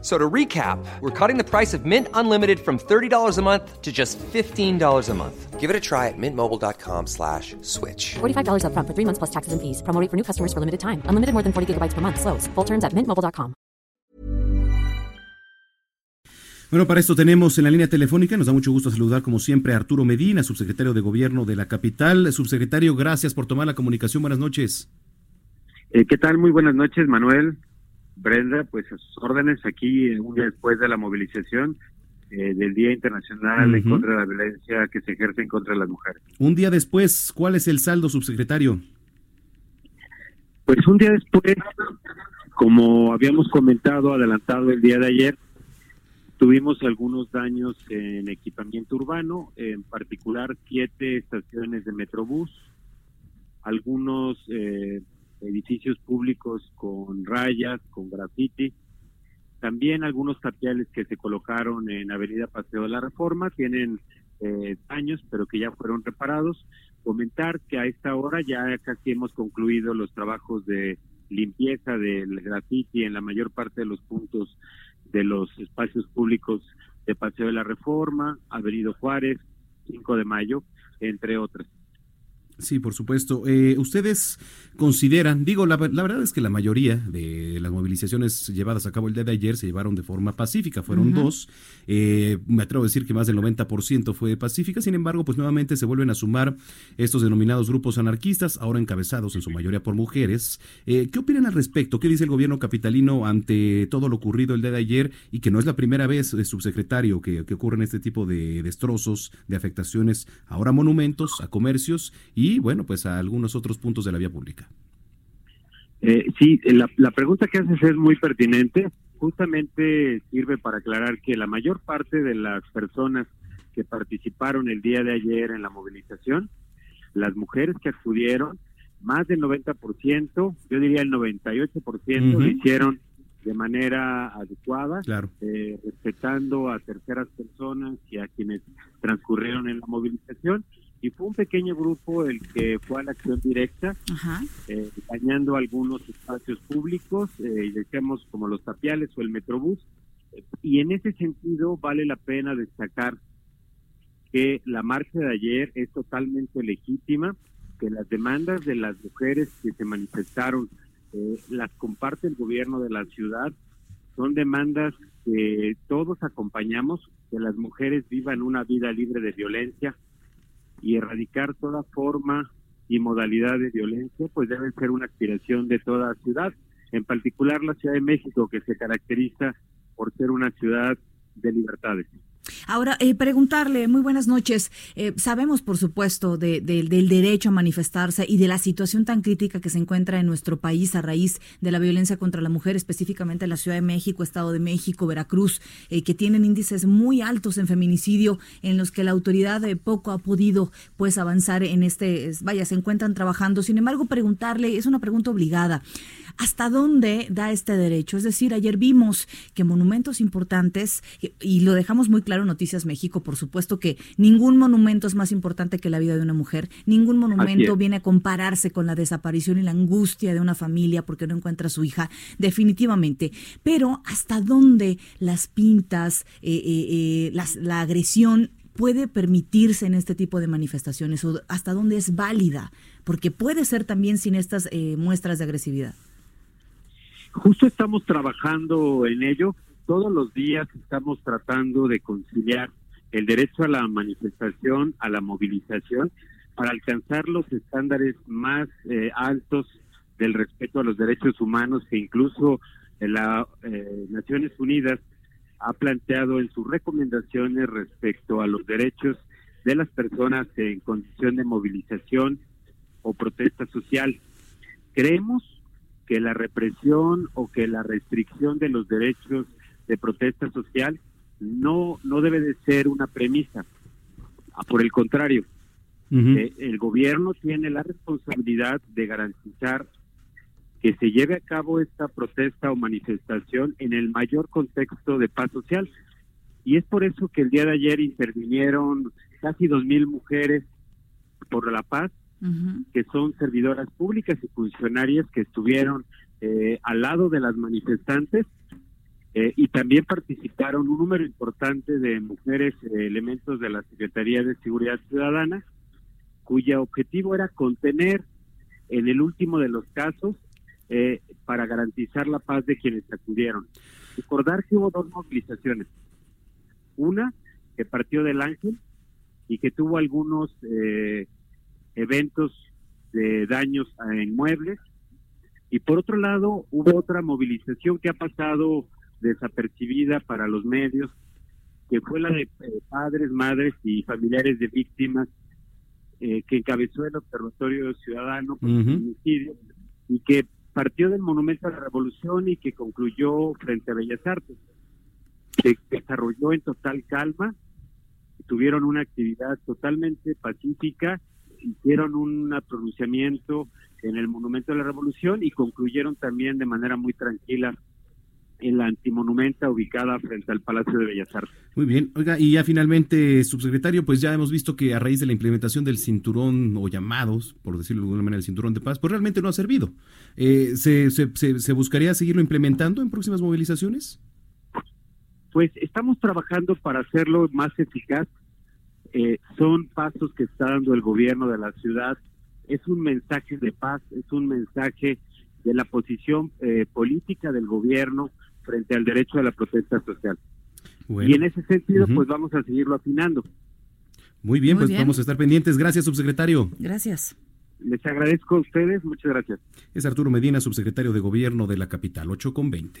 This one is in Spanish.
So to recap, we're cutting the price of Mint Unlimited from $30 a month to just $15 a month. Give it a try at mintmobile.com slash switch. $45 up front for three months plus taxes and fees. Promo rate for new customers for limited time. Unlimited more than 40 gigabytes per month. Slows. Full terms at mintmobile.com. Bueno, para esto tenemos en la línea telefónica, nos da mucho gusto saludar como siempre a Arturo Medina, subsecretario de Gobierno de la capital. Subsecretario, gracias por tomar la comunicación. Buenas noches. Eh, ¿Qué tal? Muy buenas noches, Manuel. Brenda, pues a sus órdenes aquí un día después de la movilización eh, del Día Internacional en contra de la violencia que se ejerce en contra de las mujeres. Un día después, ¿cuál es el saldo, subsecretario? Pues un día después, como habíamos comentado, adelantado el día de ayer, tuvimos algunos daños en equipamiento urbano, en particular siete estaciones de Metrobús, algunos eh, edificios públicos con rayas, con graffiti. También algunos tapiales que se colocaron en Avenida Paseo de la Reforma tienen eh, daños, pero que ya fueron reparados. Comentar que a esta hora ya casi hemos concluido los trabajos de limpieza del graffiti en la mayor parte de los puntos de los espacios públicos de Paseo de la Reforma, Avenida Juárez, 5 de Mayo, entre otras. Sí, por supuesto. Eh, ¿Ustedes consideran, digo, la, verdad es que la mayoría de las movilizaciones llevadas a cabo el día de ayer se llevaron de forma pacífica, fueron dos, eh, me atrevo a decir que más del 90% fue pacífica, sin embargo, pues nuevamente se vuelven a sumar estos denominados grupos anarquistas, ahora encabezados en su mayoría por mujeres. Eh, ¿Qué opinan al respecto? ¿Qué dice el gobierno capitalino ante todo lo ocurrido el día de ayer y que no es la primera vez, subsecretario, que, que ocurren este tipo de destrozos, de afectaciones ahora a monumentos, a comercios y, bueno, pues a algunos otros puntos de la vía pública. Eh, sí, la, la pregunta que haces es muy pertinente. Justamente sirve para aclarar que la mayor parte de las personas que participaron el día de ayer en la movilización, las mujeres que acudieron, más del 90%, yo diría el 98%, lo hicieron de manera adecuada, eh, respetando a terceras personas y a quienes transcurrieron en la movilización y fue un pequeño grupo el que fue a la acción directa, eh, dañando algunos espacios públicos, eh, decíamos como los tapiales o el metrobús, y en ese sentido vale la pena destacar que la marcha de ayer es totalmente legítima, que las demandas de las mujeres que se manifestaron eh, las comparte el gobierno de la ciudad, son demandas que todos acompañamos, que las mujeres vivan una vida libre de violencia, y erradicar toda forma y modalidad de violencia, pues debe ser una aspiración de toda ciudad, en particular la Ciudad de México, que se caracteriza por ser una ciudad de libertades. Ahora, eh, preguntarle, muy buenas noches. Eh, sabemos, por supuesto, del derecho a manifestarse y de la situación tan crítica que se encuentra en nuestro país a raíz de la violencia contra la mujer, específicamente en la Ciudad de México, Estado de México, Veracruz, eh, que tienen índices muy altos en feminicidio, en los que la autoridad poco ha podido pues avanzar en este, vaya, se encuentran trabajando. Sin embargo, preguntarle, es una pregunta obligada. ¿Hasta dónde da este derecho? Es decir, ayer vimos que monumentos importantes, y lo dejamos muy claro en Noticias México, por supuesto que ningún monumento es más importante que la vida de una mujer, ningún monumento viene a compararse con la desaparición y la angustia de una familia porque no encuentra a su hija, definitivamente. Pero ¿hasta dónde las pintas, eh, eh, eh, la agresión puede permitirse en este tipo de manifestaciones o hasta dónde es válida, porque puede ser también sin estas muestras de agresividad. Justo estamos trabajando en ello. Todos los días estamos tratando de conciliar el derecho a la manifestación, a la movilización, para alcanzar los estándares más eh, altos del respeto a los derechos humanos que incluso la eh, Naciones Unidas ha planteado en sus recomendaciones respecto a los derechos de las personas en condición de movilización o protesta social. Creemos que la represión o que la restricción de los derechos de protesta social no, no debe de ser una premisa. Ah, por el contrario, eh, el gobierno tiene la responsabilidad de garantizar que se lleve a cabo esta protesta o manifestación en el mayor contexto de paz social. Y es por eso que el día de ayer intervinieron casi dos mil mujeres por la paz, que son servidoras públicas y funcionarias que estuvieron eh, al lado de las manifestantes eh, y también participaron un número importante de mujeres eh, elementos de la Secretaría de Seguridad Ciudadana, cuyo objetivo era contener en el último de los casos eh, para garantizar la paz de quienes acudieron. Recordar que hubo dos movilizaciones. Una que partió del Ángel y que tuvo algunos eh, eventos de daños a inmuebles. Y por otro lado, hubo otra movilización que ha pasado desapercibida para los medios, que fue la de eh, padres, madres y familiares de víctimas que encabezó el Observatorio Ciudadano por el y que partió del Monumento a la Revolución y que concluyó frente a Bellas Artes. Se desarrolló en total calma, tuvieron una actividad totalmente pacífica, hicieron un pronunciamiento en el Monumento a la Revolución y concluyeron también de manera muy tranquila en la antimonumenta ubicada frente al Palacio de Bellas Artes. Muy bien, oiga, y ya finalmente, subsecretario, pues ya hemos visto que a raíz de la implementación del cinturón o llamados, por decirlo de alguna manera, el cinturón de paz, pues realmente no ha servido. Eh, ¿se, se, se, buscaría seguirlo implementando en próximas movilizaciones? Pues estamos trabajando para hacerlo más eficaz. Eh, son pasos que está dando el gobierno de la ciudad. Es un mensaje de paz, es un mensaje de la posición eh, política del gobierno frente al derecho a la protesta social. y en ese sentido, pues vamos a seguirlo afinando. Muy bien, pues vamos a estar pendientes. Gracias, subsecretario. Gracias. Les agradezco a ustedes, muchas gracias. Es Arturo Medina, subsecretario de Gobierno de la capital, 8 con 20.